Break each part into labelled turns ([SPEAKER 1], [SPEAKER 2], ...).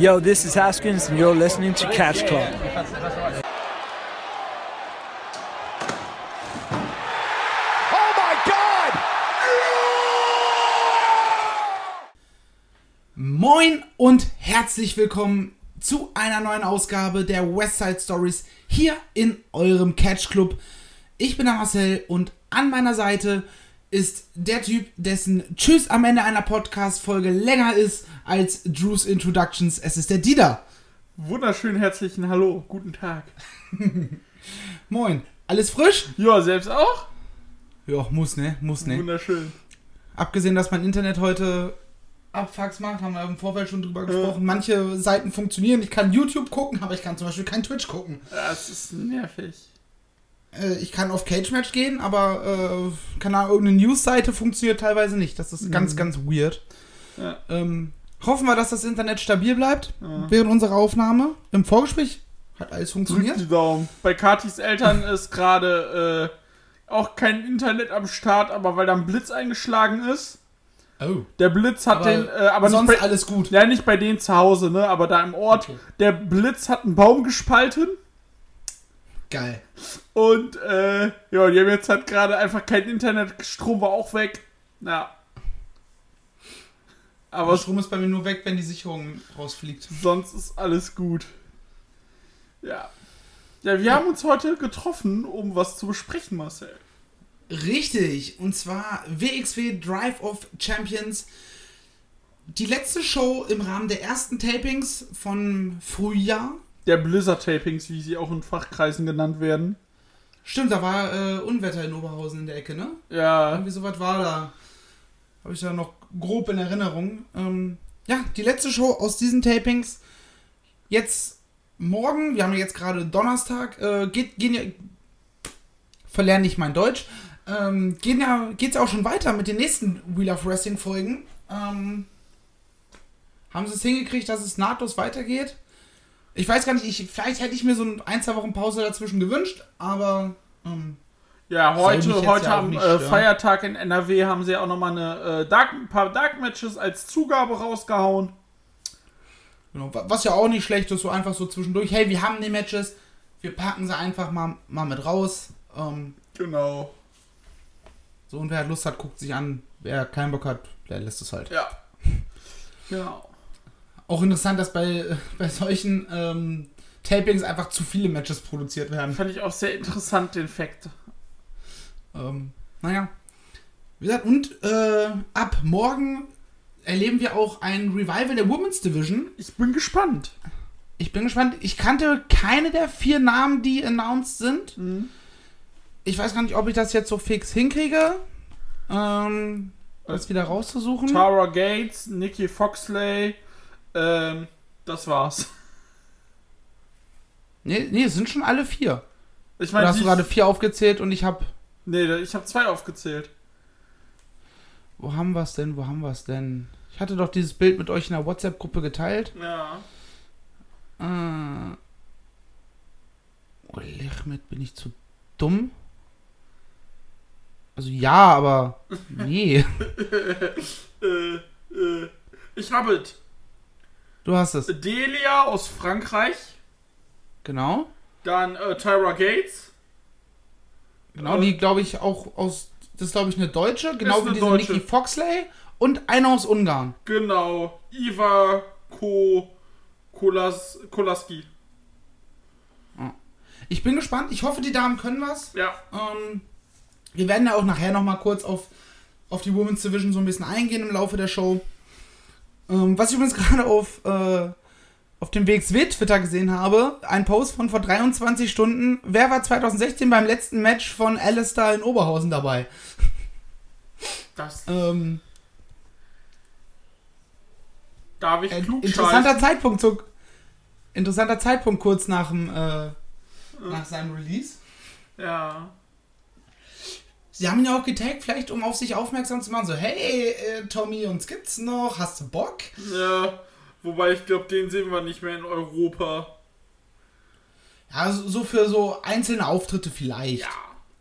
[SPEAKER 1] Yo, this is Haskins, and you're listening to Catch Club.
[SPEAKER 2] Oh my God!
[SPEAKER 3] Moin und herzlich willkommen zu einer neuen Ausgabe der Westside Stories hier in eurem Catch Club. Ich bin der Marcel und an meiner Seite ist der Typ, dessen Tschüss am Ende einer Podcast-Folge länger ist als Drews Introductions. Es ist der Dieter.
[SPEAKER 4] Wunderschön herzlichen Hallo, guten Tag.
[SPEAKER 3] Moin. Alles frisch?
[SPEAKER 4] Ja, selbst auch?
[SPEAKER 3] Ja, muss ne, muss ne.
[SPEAKER 4] Wunderschön.
[SPEAKER 3] Abgesehen, dass mein Internet heute Abfucks macht, haben wir im Vorfeld schon drüber gesprochen. Manche Seiten funktionieren. Ich kann YouTube gucken, aber ich kann zum Beispiel kein Twitch gucken.
[SPEAKER 4] Das ist nervig.
[SPEAKER 3] Äh, ich kann auf Cage Match gehen, aber äh, keine Ahnung, irgendeine News-Seite funktioniert teilweise nicht. Das ist ganz, ganz weird.
[SPEAKER 4] Ja.
[SPEAKER 3] Ähm, hoffen wir, dass das Internet stabil bleibt
[SPEAKER 4] Ja.
[SPEAKER 3] während unserer Aufnahme. Im Vorgespräch hat alles funktioniert.
[SPEAKER 4] die Daumen. Bei Katis Eltern ist gerade äh, auch kein Internet am Start, aber weil da ein Blitz eingeschlagen ist.
[SPEAKER 3] Oh.
[SPEAKER 4] Der Blitz hat
[SPEAKER 3] Aber
[SPEAKER 4] den, äh, aber
[SPEAKER 3] sonst
[SPEAKER 4] nicht bei,
[SPEAKER 3] alles gut.
[SPEAKER 4] ja, nicht bei denen zu Hause, ne, aber da im Ort.
[SPEAKER 3] Okay.
[SPEAKER 4] Der Blitz hat einen Baum gespalten
[SPEAKER 3] Geil.
[SPEAKER 4] Und äh, ja, die haben jetzt halt gerade einfach kein Internet, Strom war auch weg. Ja.
[SPEAKER 3] Aber Strom ist bei mir nur weg, wenn die Sicherung rausfliegt.
[SPEAKER 4] sonst ist alles gut. Ja. Ja, wir haben uns heute getroffen, um was zu besprechen, Marcel.
[SPEAKER 3] Richtig, und zwar WXW Drive of Champions. Die letzte Show im Rahmen der ersten Tapings von Frühjahr.
[SPEAKER 4] Der Blizzard-Tapings, wie sie auch in Fachkreisen genannt werden.
[SPEAKER 3] Stimmt, da war äh, Unwetter in Oberhausen in der Ecke, ne?
[SPEAKER 4] Ja,
[SPEAKER 3] Irgendwie sowas war da. Habe ich da noch grob in Erinnerung. Ähm, ja, die letzte Show aus diesen Tapings. Jetzt morgen, wir haben ja jetzt gerade Donnerstag, äh, geht, gehen ja. Verlerne ich mein Deutsch. Ähm, gehen ja, geht's ja auch schon weiter mit den nächsten Wheel of Wrestling Folgen. Ähm, haben sie es hingekriegt, dass es nahtlos weitergeht? Ich weiß gar nicht, ich, vielleicht hätte ich mir so ein, ein, zwei Wochen Pause dazwischen gewünscht, aber ähm,
[SPEAKER 4] ja heute, heute
[SPEAKER 3] ja
[SPEAKER 4] am äh. Feiertag in NRW haben sie ja auch nochmal eine, äh, Dark, ein paar Dark-Matches als Zugabe rausgehauen.
[SPEAKER 3] Genau, wa- was ja auch nicht schlecht ist, so einfach so zwischendurch. Hey, wir haben die Matches, wir packen sie einfach mal, mal mit raus. Ähm,
[SPEAKER 4] Genau.
[SPEAKER 3] so, und wer Lust hat, guckt sich an. Wer keinen Bock hat, der lässt es halt.
[SPEAKER 4] Ja. Genau.
[SPEAKER 3] Auch interessant, dass bei, bei solchen ähm, Tapings einfach zu viele Matches produziert werden.
[SPEAKER 4] Fand ich auch sehr interessant, den Fakt.
[SPEAKER 3] Ähm, naja. Wie gesagt, und äh, ab morgen erleben wir auch ein Revival der Women's Division.
[SPEAKER 4] Ich bin gespannt.
[SPEAKER 3] Ich bin gespannt. Ich kannte keine der vier Namen, die announced sind. Ich weiß gar nicht, ob ich das jetzt so fix hinkriege, ähm, das wieder rauszusuchen.
[SPEAKER 4] Tara Gates, Nikki Foxley, ähm, das war's.
[SPEAKER 3] Nee, nee, es sind schon alle vier.
[SPEAKER 4] Ich
[SPEAKER 3] Du
[SPEAKER 4] meine,
[SPEAKER 3] hast du gerade vier aufgezählt und ich habe.
[SPEAKER 4] nee, ich habe zwei aufgezählt.
[SPEAKER 3] Wo haben wir es denn? Wo haben wir es denn? Ich hatte doch dieses Bild mit euch in der WhatsApp-Gruppe geteilt.
[SPEAKER 4] Ja.
[SPEAKER 3] Äh. Oh, Lechmet, bin ich zu dumm? Also ja, aber. Nee.
[SPEAKER 4] Äh, äh, ich habe es.
[SPEAKER 3] Du hast es.
[SPEAKER 4] Delia aus Frankreich,
[SPEAKER 3] Genau.
[SPEAKER 4] dann äh, Tyra Gates.
[SPEAKER 3] Genau,
[SPEAKER 4] Äh,
[SPEAKER 3] die glaube ich auch aus. Das ist glaube ich eine Deutsche, genau wie diese. Nikki Foxley und eine aus Ungarn.
[SPEAKER 4] Genau, Iva Ko Kolas Kolaski.
[SPEAKER 3] Ich bin gespannt. Ich hoffe, die Damen können was.
[SPEAKER 4] Ja,
[SPEAKER 3] Ähm, wir werden ja auch nachher noch mal kurz auf, auf die Women's Division so ein bisschen eingehen im Laufe der Show. Ähm, was ich übrigens gerade auf, äh, auf dem WXW Twitter gesehen habe, ein Post von vor 23 Stunden. Wer war 2016 beim letzten Match von Alistair in Oberhausen dabei?
[SPEAKER 4] das
[SPEAKER 3] Ähm,
[SPEAKER 4] darf ich klug
[SPEAKER 3] interessanter Zeitpunkt, so, interessanter Zeitpunkt kurz nach dem, äh, nach seinem Release.
[SPEAKER 4] Ja.
[SPEAKER 3] Sie haben ihn ja auch getaggt, vielleicht um auf sich aufmerksam zu machen. So, hey, äh, Tommy, uns gibt's noch. Hast du Bock?
[SPEAKER 4] Ja, wobei ich glaube, den sehen wir nicht mehr in Europa.
[SPEAKER 3] Ja, so, so für so einzelne Auftritte vielleicht.
[SPEAKER 4] Ja,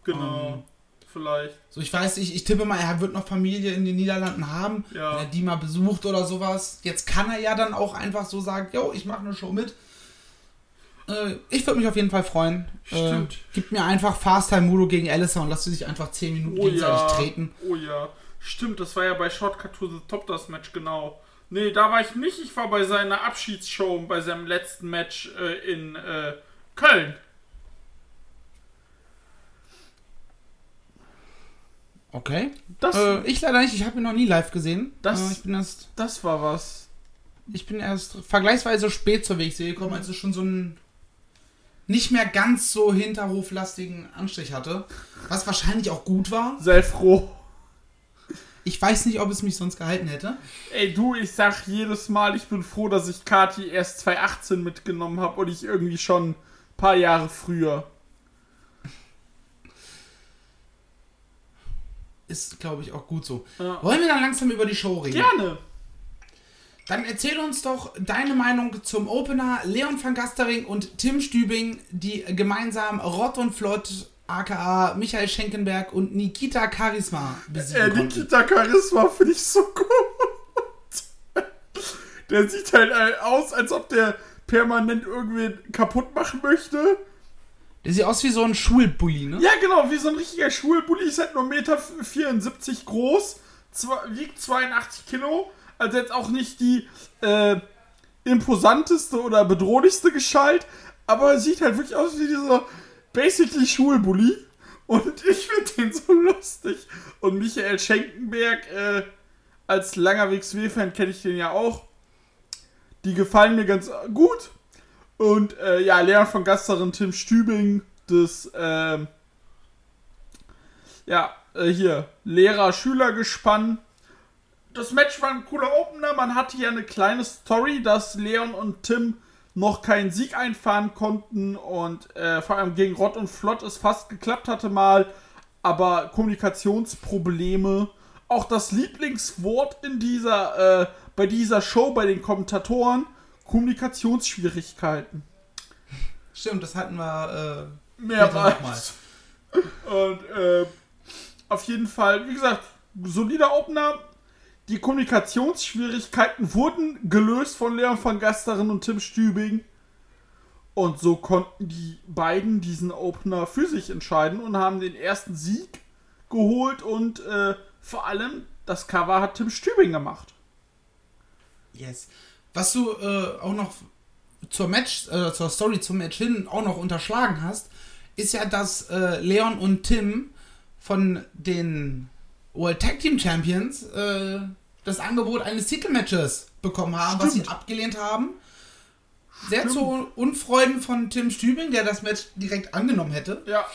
[SPEAKER 4] genau.
[SPEAKER 3] Ähm,
[SPEAKER 4] vielleicht.
[SPEAKER 3] So, ich weiß nicht, ich tippe mal, er wird noch Familie in den Niederlanden haben,
[SPEAKER 4] Ja.
[SPEAKER 3] wenn er die mal besucht oder sowas. Jetzt kann er ja dann auch einfach so sagen, yo, ich mache eine Show mit. Äh, ich würde mich auf jeden Fall freuen.
[SPEAKER 4] Stimmt.
[SPEAKER 3] Äh, gib mir einfach Fast Time Mudo gegen Alistair und lass sie sich einfach 10 Minuten
[SPEAKER 4] Oh
[SPEAKER 3] gegenseitig
[SPEAKER 4] ja.
[SPEAKER 3] treten.
[SPEAKER 4] Oh ja. Stimmt, das war ja bei Shortcut to the Top das Match, genau. Nee, da war ich nicht. Ich war bei seiner Abschiedsshow, bei seinem letzten Match äh, in äh, Köln.
[SPEAKER 3] Okay.
[SPEAKER 4] Das,
[SPEAKER 3] Äh, ich leider nicht, ich habe ihn noch nie live gesehen.
[SPEAKER 4] Das-
[SPEAKER 3] äh, ich bin erst,
[SPEAKER 4] das war was.
[SPEAKER 3] ich bin erst vergleichsweise spät zur WXW gekommen, als es schon so einen nicht mehr ganz so hinterhoflastigen Anstrich hatte. Was wahrscheinlich auch gut war.
[SPEAKER 4] Sehr froh.
[SPEAKER 3] Ich weiß nicht, ob es mich sonst gehalten hätte.
[SPEAKER 4] Ey, du, ich sag jedes Mal, ich bin froh, dass ich Kati erst 2018 mitgenommen habe und ich irgendwie schon ein paar Jahre früher.
[SPEAKER 3] Ist, glaube ich, auch gut so.
[SPEAKER 4] Ja.
[SPEAKER 3] Wollen wir dann langsam über die Show reden?
[SPEAKER 4] Gerne.
[SPEAKER 3] Dann erzähl uns doch deine Meinung zum Opener Leon van Gastering und Tim Stübing, die gemeinsam Rott und Flott, aka Michael Schenkenberg und Nikita Charisma besiegen
[SPEAKER 4] Äh,
[SPEAKER 3] konnten.
[SPEAKER 4] Nikita Charisma finde ich so gut. Der sieht halt äh, aus, als ob der permanent irgendwen kaputt machen möchte.
[SPEAKER 3] Der sieht aus wie so ein Schulbully, ne?
[SPEAKER 4] Ja, genau, wie so ein richtiger Schulbully. Ist halt nur 1,74 Meter groß, zwei, wiegt 82 Kilo. Also jetzt auch nicht die äh, imposanteste oder bedrohlichste Gestalt, aber sieht halt wirklich aus wie dieser basically Schulbully. Und ich finde den so lustig. Und Michael Schenkenberg, äh, als langer WXW-Fan kenne ich den ja auch. Die gefallen mir ganz gut. Und äh, ja, Leon von Gasterin, Tim Stübing, das, ähm, ja, äh, hier, Lehrer-Schüler-Gespann. Das Match war ein cooler Opener. Man hatte ja eine kleine Story, dass Leon und Tim noch keinen Sieg einfahren konnten und äh, vor allem gegen Rott und Flott es fast geklappt hatte mal, aber Kommunikationsprobleme. Auch das Lieblingswort in dieser, äh, bei dieser Show bei den Kommentatoren, Kommunikationsschwierigkeiten.
[SPEAKER 3] Stimmt, das hatten wir. Äh,
[SPEAKER 4] Mehrmals. Und äh, auf jeden Fall, wie gesagt, solider Opener. Die Kommunikationsschwierigkeiten wurden gelöst von Leon van Gasteren und Tim Stübing. Und so konnten die beiden diesen Opener für sich entscheiden und haben den ersten Sieg geholt und äh, vor allem das Cover hat Tim Stübing gemacht.
[SPEAKER 3] yes. Was du äh, auch noch zur Match, äh, zur Story zum Match hin auch noch unterschlagen hast, ist ja, dass äh, Leon und Tim von den World Tag Team Champions äh, das Angebot eines Titelmatches bekommen haben, was sie
[SPEAKER 4] Stimmt.
[SPEAKER 3] abgelehnt haben. Sehr
[SPEAKER 4] Stimmt.
[SPEAKER 3] zu Unfreuden von Tim Stübing, der das Match direkt angenommen hätte.
[SPEAKER 4] Ja,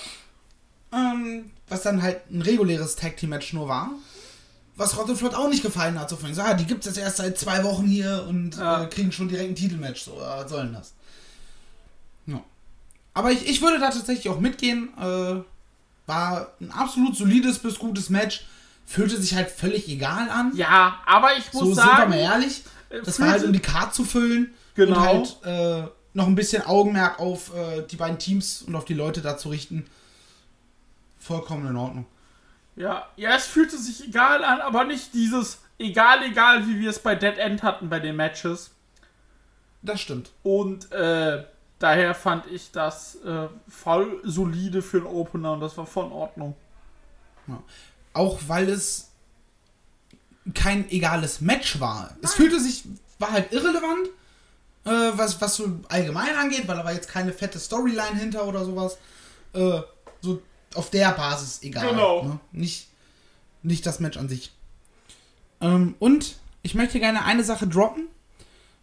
[SPEAKER 3] Ähm, was dann halt ein reguläres Tag Team Match nur war. Was Rott und Flott auch nicht gefallen hat. So von, ah, die gibt es jetzt erst seit zwei Wochen hier und
[SPEAKER 4] Ja.
[SPEAKER 3] äh, kriegen schon direkt ein Titelmatch. So, ja, was soll denn das? Ja. Aber ich, ich würde da tatsächlich auch mitgehen. Äh, war ein absolut solides bis gutes Match. Fühlte sich halt völlig egal an.
[SPEAKER 4] ja, aber ich muss
[SPEAKER 3] so sind wir
[SPEAKER 4] sagen,
[SPEAKER 3] mal ehrlich.
[SPEAKER 4] äh,
[SPEAKER 3] Das war halt, um die Card zu füllen.
[SPEAKER 4] Genau.
[SPEAKER 3] Und halt äh, noch ein bisschen Augenmerk auf äh, die beiden Teams und auf die Leute da zu richten. Vollkommen in Ordnung.
[SPEAKER 4] Ja, ja, es fühlte sich egal an, aber nicht dieses egal, egal, wie wir es bei Dead End hatten bei den Matches.
[SPEAKER 3] Das stimmt.
[SPEAKER 4] Und äh, daher fand ich das äh, voll solide für den Opener und das war voll in Ordnung.
[SPEAKER 3] Auch weil es kein egales Match war. Es fühlte sich, war halt irrelevant, äh, was, was so allgemein angeht, weil da war jetzt keine fette Storyline hinter oder sowas. Äh, so auf der Basis egal.
[SPEAKER 4] Genau.
[SPEAKER 3] Ne? Nicht, nicht das Match an sich. Ähm, und ich möchte gerne eine Sache droppen.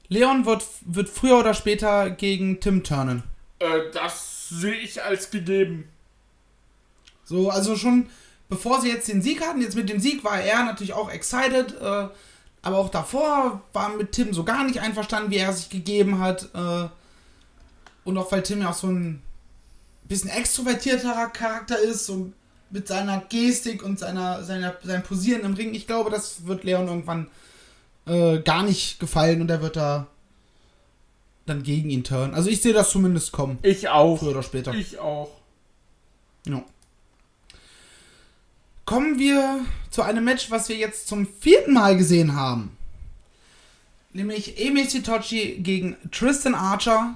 [SPEAKER 3] Leon wird, wird früher oder später gegen Tim turnen.
[SPEAKER 4] Äh, das sehe ich als gegeben.
[SPEAKER 3] So, also schon bevor sie jetzt den Sieg hatten, jetzt mit dem Sieg war er natürlich auch excited, äh, aber auch davor war mit Tim so gar nicht einverstanden, wie er sich gegeben hat. Äh, und auch weil Tim ja auch so ein bisschen extrovertierterer Charakter ist, so mit seiner Gestik und seiner, seiner, seinem Posieren im Ring. Ich glaube, das wird Leon irgendwann äh, gar nicht gefallen und er wird da dann gegen ihn turnen. Also ich sehe das zumindest kommen,
[SPEAKER 4] Ich auch.
[SPEAKER 3] früher oder später.
[SPEAKER 4] Ich auch.
[SPEAKER 3] Ja. Kommen wir zu einem Match, was wir jetzt zum vierten Mal gesehen haben. Nämlich Emi Sitochi gegen Tristan Archer.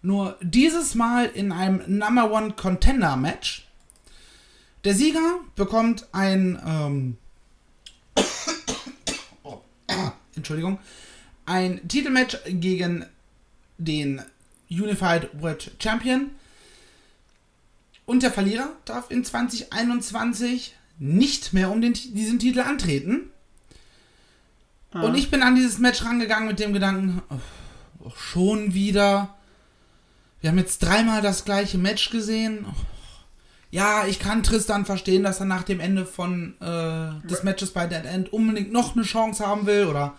[SPEAKER 3] Nur dieses Mal in einem Number One Contender Match. Der Sieger bekommt ein, ähm, oh, Entschuldigung, ein Titelmatch gegen den Unified World Champion. Und der Verlierer darf in 2021 nicht mehr um den, diesen Titel antreten. Und ich bin an dieses Match rangegangen mit dem Gedanken, oh, schon wieder. Wir haben jetzt dreimal das gleiche Match gesehen. Ja, ich kann Tristan verstehen, dass er nach dem Ende von äh, des Matches bei Dead End unbedingt noch eine Chance haben will oder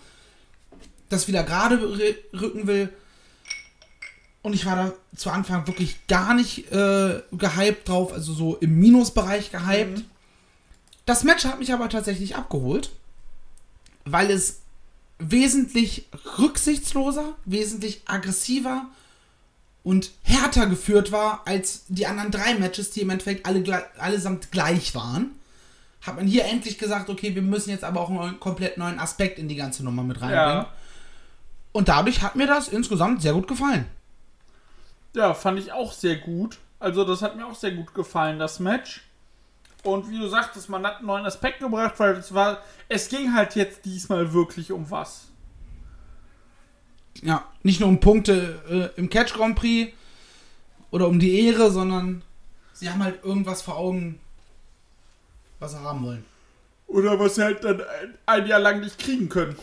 [SPEAKER 3] das wieder gerade rücken will. Und ich war da zu Anfang wirklich gar nicht äh, gehypt drauf, also so im Minusbereich gehypt. Mhm. Das Match hat mich aber tatsächlich abgeholt, weil es wesentlich rücksichtsloser, wesentlich aggressiver und härter geführt war als die anderen drei Matches, die im Endeffekt alle allesamt gleich waren. Hat man hier endlich gesagt, okay, wir müssen jetzt aber auch einen komplett neuen Aspekt in die ganze Nummer mit reinbringen. Ja. Und dadurch hat mir das insgesamt sehr gut gefallen.
[SPEAKER 4] Ja, fand ich auch sehr gut. Also das hat mir auch sehr gut gefallen, das Match. Und wie du sagtest, man hat einen neuen Aspekt gebracht, weil es war, es ging halt jetzt diesmal wirklich um was.
[SPEAKER 3] Ja, nicht nur um Punkte äh, im Catch Grand Prix oder um die Ehre, sondern sie haben halt irgendwas vor Augen, was sie haben wollen.
[SPEAKER 4] Oder was sie halt dann ein, ein Jahr lang nicht kriegen können.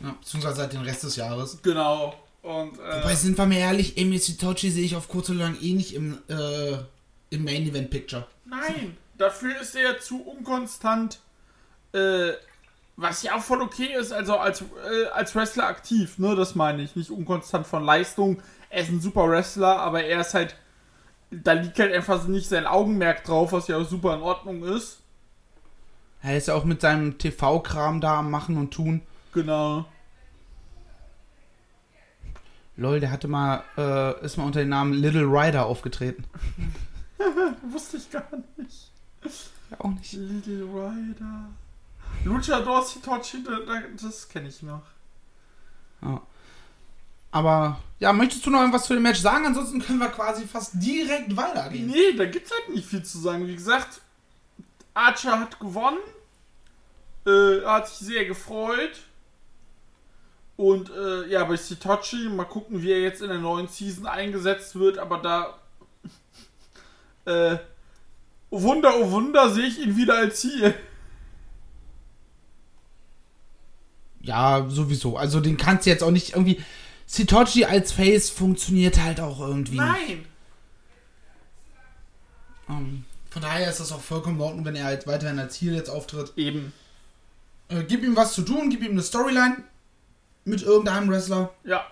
[SPEAKER 3] Ja, beziehungsweise seit den Rest des Jahres.
[SPEAKER 4] Genau. Und,
[SPEAKER 3] äh, Wobei, sind wir mal ehrlich, Emi Sitochi sehe ich auf kurz oder lang eh nicht im, äh, im Main Event Picture.
[SPEAKER 4] Nein, dafür ist er zu unkonstant, äh, was ja auch voll okay ist, also als, äh, als Wrestler aktiv, ne, das meine ich. Nicht unkonstant von Leistung. Er ist ein super Wrestler, aber er ist halt, da liegt halt einfach nicht sein Augenmerk drauf, was ja auch super in Ordnung ist.
[SPEAKER 3] Er ist ja auch mit seinem TV-Kram da am Machen und Tun.
[SPEAKER 4] Genau.
[SPEAKER 3] Lol, der hatte mal, äh, ist mal unter dem Namen Little Rider aufgetreten.
[SPEAKER 4] Wusste ich gar nicht.
[SPEAKER 3] Ja, auch nicht.
[SPEAKER 4] Little Rider. Luchador Hitochi, das kenne ich noch.
[SPEAKER 3] Ja. Aber, ja, möchtest du noch irgendwas zu dem Match sagen? Ansonsten können wir quasi fast direkt weitergehen.
[SPEAKER 4] Nee, da gibt es halt nicht viel zu sagen. Wie gesagt, Archer hat gewonnen. Äh, hat sich sehr gefreut. Und äh, ja, bei Sitochi, mal gucken, wie er jetzt in der neuen Season eingesetzt wird, aber da äh, oh Wunder, oh Wunder, sehe ich ihn wieder als Ziel.
[SPEAKER 3] Ja, sowieso. Also den kannst du jetzt auch nicht irgendwie. Sitochi als Face funktioniert halt auch irgendwie.
[SPEAKER 4] Nein!
[SPEAKER 3] Um, ähm, von daher ist das auch vollkommen in Ordnung, wenn er halt weiterhin als Ziel jetzt auftritt.
[SPEAKER 4] Eben.
[SPEAKER 3] Äh, gib ihm was zu tun, gib ihm eine Storyline mit irgendeinem Wrestler.
[SPEAKER 4] Ja.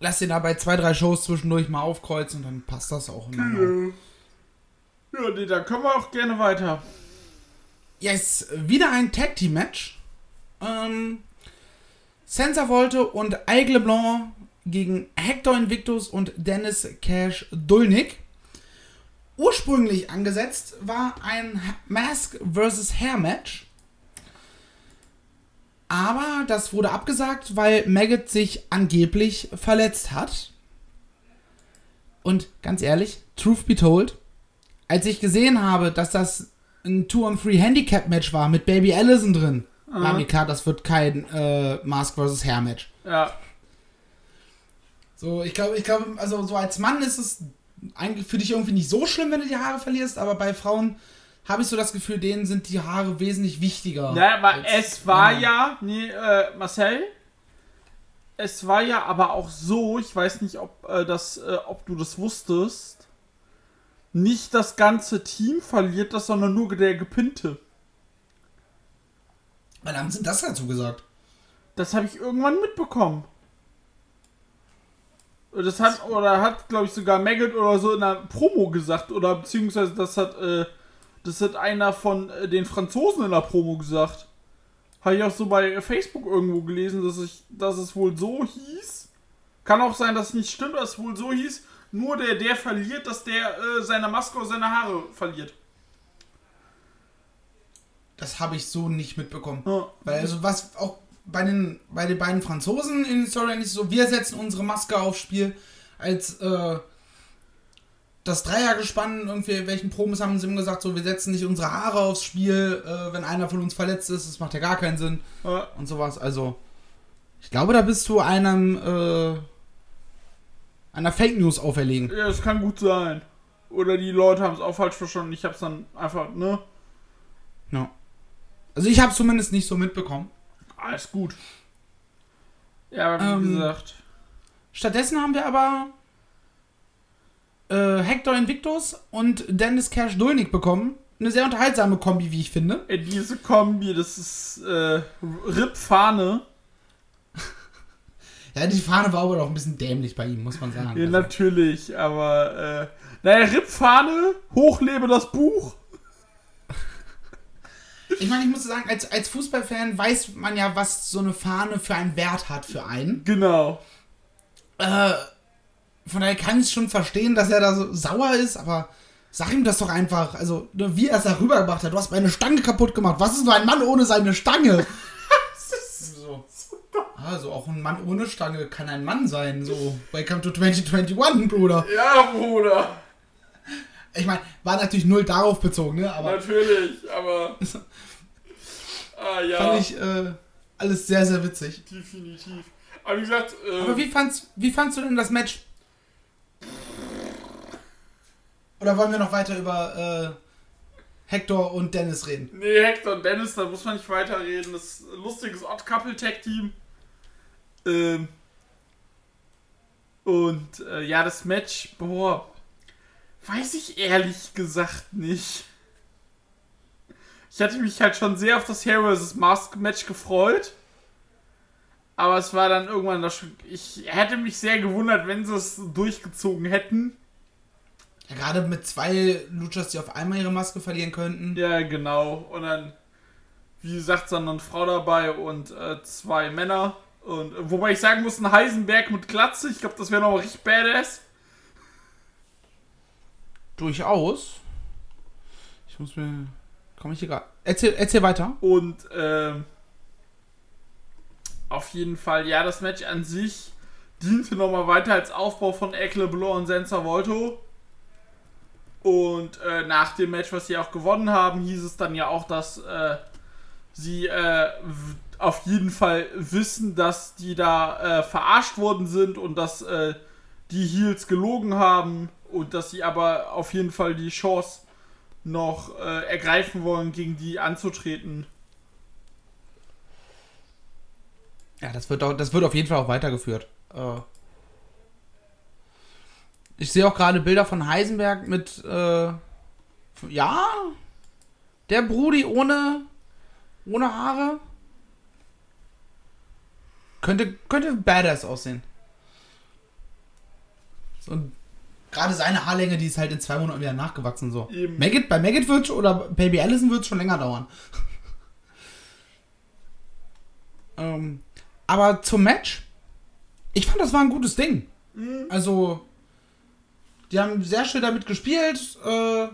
[SPEAKER 3] Lass ihn da bei zwei, drei Shows zwischendurch mal aufkreuzen und dann passt das auch immer. Genau.
[SPEAKER 4] Ja, nee, da können wir auch gerne weiter.
[SPEAKER 3] Yes, wieder ein Tag Team Match. Ähm, Sensor Volte und Aigle Blanc gegen Hector Invictus und Dennis Cash Dulnik. Ursprünglich angesetzt war ein Mask vs. Hair Match. Aber das wurde abgesagt, weil Maggot sich angeblich verletzt hat. Und ganz ehrlich, truth be told, als ich gesehen habe, dass das ein 2-on-3 Handicap-Match war mit Baby Allison drin, mhm. war mir klar, das wird kein äh, Mask vs. Hair Match.
[SPEAKER 4] Ja.
[SPEAKER 3] So, ich glaube, ich glaube, also so als Mann ist es eigentlich für dich irgendwie nicht so schlimm, wenn du die Haare verlierst, aber bei Frauen habe ich so das Gefühl, denen sind die Haare wesentlich wichtiger.
[SPEAKER 4] Ja, aber es war ja, nee, äh, Marcel, es war ja aber auch so, ich weiß nicht, ob, äh, das, äh, ob du das wusstest, nicht das ganze Team verliert das, sondern nur der Gepinte.
[SPEAKER 3] Wann haben sie das dazu gesagt?
[SPEAKER 4] Das habe ich irgendwann mitbekommen. Das hat, oder hat, glaube ich, sogar Maggot oder so in einer Promo gesagt, oder beziehungsweise das hat, äh, das hat einer von äh, den Franzosen in der Promo gesagt. Habe ich auch so bei Facebook irgendwo gelesen, dass, ich, dass es wohl so hieß. Kann auch sein, dass es nicht stimmt, dass es wohl so hieß, nur der, der verliert, dass der äh, seine Maske oder seine Haare verliert.
[SPEAKER 3] das habe ich so nicht mitbekommen.
[SPEAKER 4] Ja.
[SPEAKER 3] Weil also was auch bei den, bei den beiden Franzosen in den Storylines ist so, wir setzen unsere Maske aufs Spiel, als äh, das Dreiergespann, irgendwie, welchen Promos haben sie ihm gesagt, so, wir setzen nicht unsere Haare aufs Spiel, äh, wenn einer von uns verletzt ist, das macht ja gar keinen Sinn
[SPEAKER 4] Ja.
[SPEAKER 3] und sowas. Also, ich glaube, da bist du einem, äh, einer Fake News auferlegen.
[SPEAKER 4] Ja, das kann gut sein. Oder die Leute haben es auch falsch verstanden. Ich hab's dann einfach, ne?
[SPEAKER 3] Ja. Also, ich habe zumindest nicht so mitbekommen.
[SPEAKER 4] Alles gut. Ja, aber wie
[SPEAKER 3] Ähm,
[SPEAKER 4] gesagt.
[SPEAKER 3] Stattdessen haben wir aber äh, Hector Invictus und Dennis Cash Dulnik bekommen. Eine sehr unterhaltsame Kombi, wie ich finde.
[SPEAKER 4] Ey, diese Kombi, das ist äh, Rip-Fahne.
[SPEAKER 3] Ja, die Fahne war aber doch ein bisschen dämlich bei ihm, muss man sagen.
[SPEAKER 4] Ja,
[SPEAKER 3] Also,
[SPEAKER 4] natürlich, aber äh, naja, Rip-Fahne, hochlebe das Buch.
[SPEAKER 3] ich meine, ich muss sagen, als, als Fußballfan weiß man ja, was so eine Fahne für einen Wert hat für einen.
[SPEAKER 4] Genau.
[SPEAKER 3] Äh, von daher kann ich schon verstehen, dass er da so sauer ist, aber sag ihm das doch einfach. Also, wie er es da rübergebracht hat. Du hast meine Stange kaputt gemacht. Was ist nur ein Mann ohne seine Stange? So. Also, auch ein Mann ohne Stange kann ein Mann sein. So, welcome to 2021, Bruder.
[SPEAKER 4] Ja, Bruder.
[SPEAKER 3] Ich meine, war natürlich null darauf bezogen, ne? Aber
[SPEAKER 4] Natürlich, aber. ah, ja.
[SPEAKER 3] fand ich äh, alles sehr, sehr witzig.
[SPEAKER 4] definitiv. Aber wie gesagt, äh,
[SPEAKER 3] Aber wie fandst, wie fandst du denn das Match? Oder wollen wir noch weiter über äh, Hector und Dennis reden?
[SPEAKER 4] Nee, Hector und Dennis, da muss man nicht weiterreden. Das ist ein lustiges Odd-Couple-Tag-Team. Ähm. Und äh, ja, das Match, boah, weiß ich ehrlich gesagt nicht. Ich hatte mich halt schon sehr auf das Hair vs. Mask Match gefreut. Aber es war dann irgendwann das. schon- Ich hätte mich sehr gewundert, wenn sie es durchgezogen hätten.
[SPEAKER 3] Ja, gerade mit zwei Luchas, die auf einmal ihre Maske verlieren könnten.
[SPEAKER 4] Ja, genau. Und dann, wie gesagt, dann eine Frau dabei und äh, zwei Männer. Und äh, wobei ich sagen muss, ein Heisenberg mit Glatze, ich glaube, das wäre noch richtig badass.
[SPEAKER 3] Durchaus. Ich muss mir. Komm ich hier gerade. Erzähl, erzähl weiter.
[SPEAKER 4] Und ähm, auf jeden Fall, ja, das Match an sich diente nochmal weiter als Aufbau von Ekle Blanc und Senza Volto. Und äh, nach dem Match, was sie auch gewonnen haben, hieß es dann ja auch, dass äh, sie äh, auf jeden Fall wissen, dass die da äh, verarscht worden sind und dass äh, die Heels gelogen haben und dass sie aber auf jeden Fall die Chance noch äh, ergreifen wollen, gegen die anzutreten.
[SPEAKER 3] Ja, das wird, auch, das wird auf jeden Fall auch weitergeführt. Äh ich sehe auch gerade Bilder von Heisenberg mit. Äh ja. Der Brudi ohne. ohne Haare. Könnte, könnte badass aussehen. Und gerade seine Haarlänge, die ist halt in zwei Monaten wieder nachgewachsen. So.
[SPEAKER 4] Eben.
[SPEAKER 3] Maggot, bei Maggot wird oder Baby Allison wird es schon länger dauern. ähm, aber zum Match, ich fand, das war ein gutes Ding. Also, die haben sehr schön damit gespielt, äh,